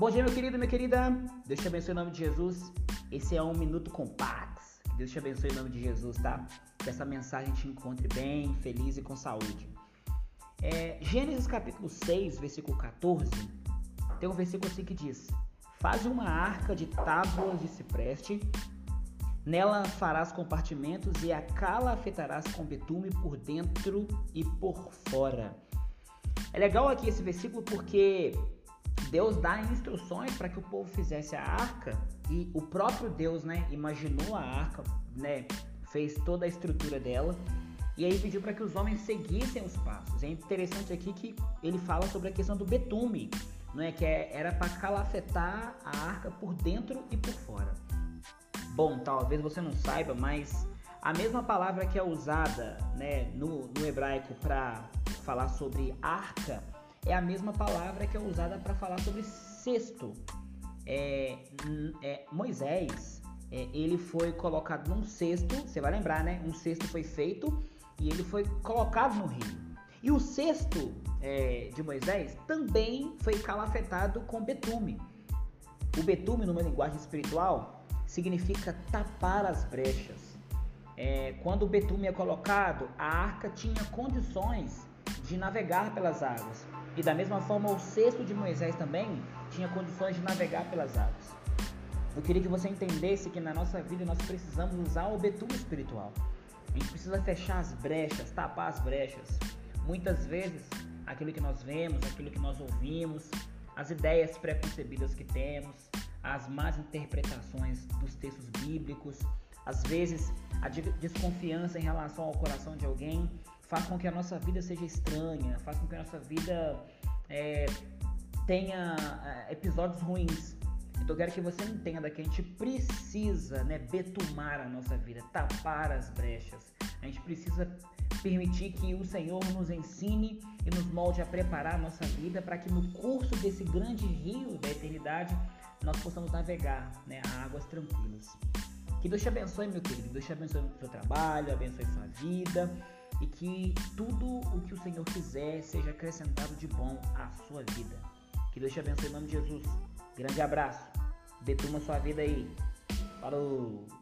Bom dia, meu querido, minha querida. Deus te abençoe em nome de Jesus. Esse é um Minuto Compax. Deus te abençoe em nome de Jesus, tá? Que essa mensagem te encontre bem, feliz e com saúde. É, Gênesis capítulo 6, versículo 14, tem um versículo assim que diz: Faz uma arca de tábuas de cipreste, nela farás compartimentos e a cala afetarás com betume por dentro e por fora. É legal aqui esse versículo porque Deus dá instruções para que o povo fizesse a arca e o próprio Deus, né, imaginou a arca, né, fez toda a estrutura dela e aí pediu para que os homens seguissem os passos. É interessante aqui que ele fala sobre a questão do betume, não é que é, era para calafetar a arca por dentro e por fora. Bom, talvez você não saiba, mas a mesma palavra que é usada né, no, no hebraico para falar sobre arca é a mesma palavra que é usada para falar sobre cesto. É, é, Moisés, é, ele foi colocado num cesto, você vai lembrar, né? Um cesto foi feito e ele foi colocado no rio. E o cesto é, de Moisés também foi calafetado com betume. O betume, numa linguagem espiritual, significa tapar as brechas. É, quando o betume é colocado, a arca tinha condições de navegar pelas águas. E da mesma forma, o cesto de Moisés também tinha condições de navegar pelas águas. Eu queria que você entendesse que na nossa vida nós precisamos usar o betume espiritual. A gente precisa fechar as brechas, tapar as brechas. Muitas vezes, aquilo que nós vemos, aquilo que nós ouvimos, as ideias preconcebidas que temos, as más interpretações dos textos bíblicos, às vezes a desconfiança em relação ao coração de alguém faz com que a nossa vida seja estranha, faz com que a nossa vida é, tenha é, episódios ruins. Então eu quero que você entenda que a gente precisa né, betumar a nossa vida, tapar as brechas. A gente precisa permitir que o Senhor nos ensine e nos molde a preparar a nossa vida para que no curso desse grande rio da eternidade nós possamos navegar né, a águas tranquilas. Que Deus te abençoe, meu querido. Que Deus te abençoe no seu trabalho, abençoe sua vida e que tudo o que o Senhor quiser seja acrescentado de bom à sua vida. Que Deus te abençoe em nome de Jesus. Grande abraço. Detuma sua vida aí. Falou!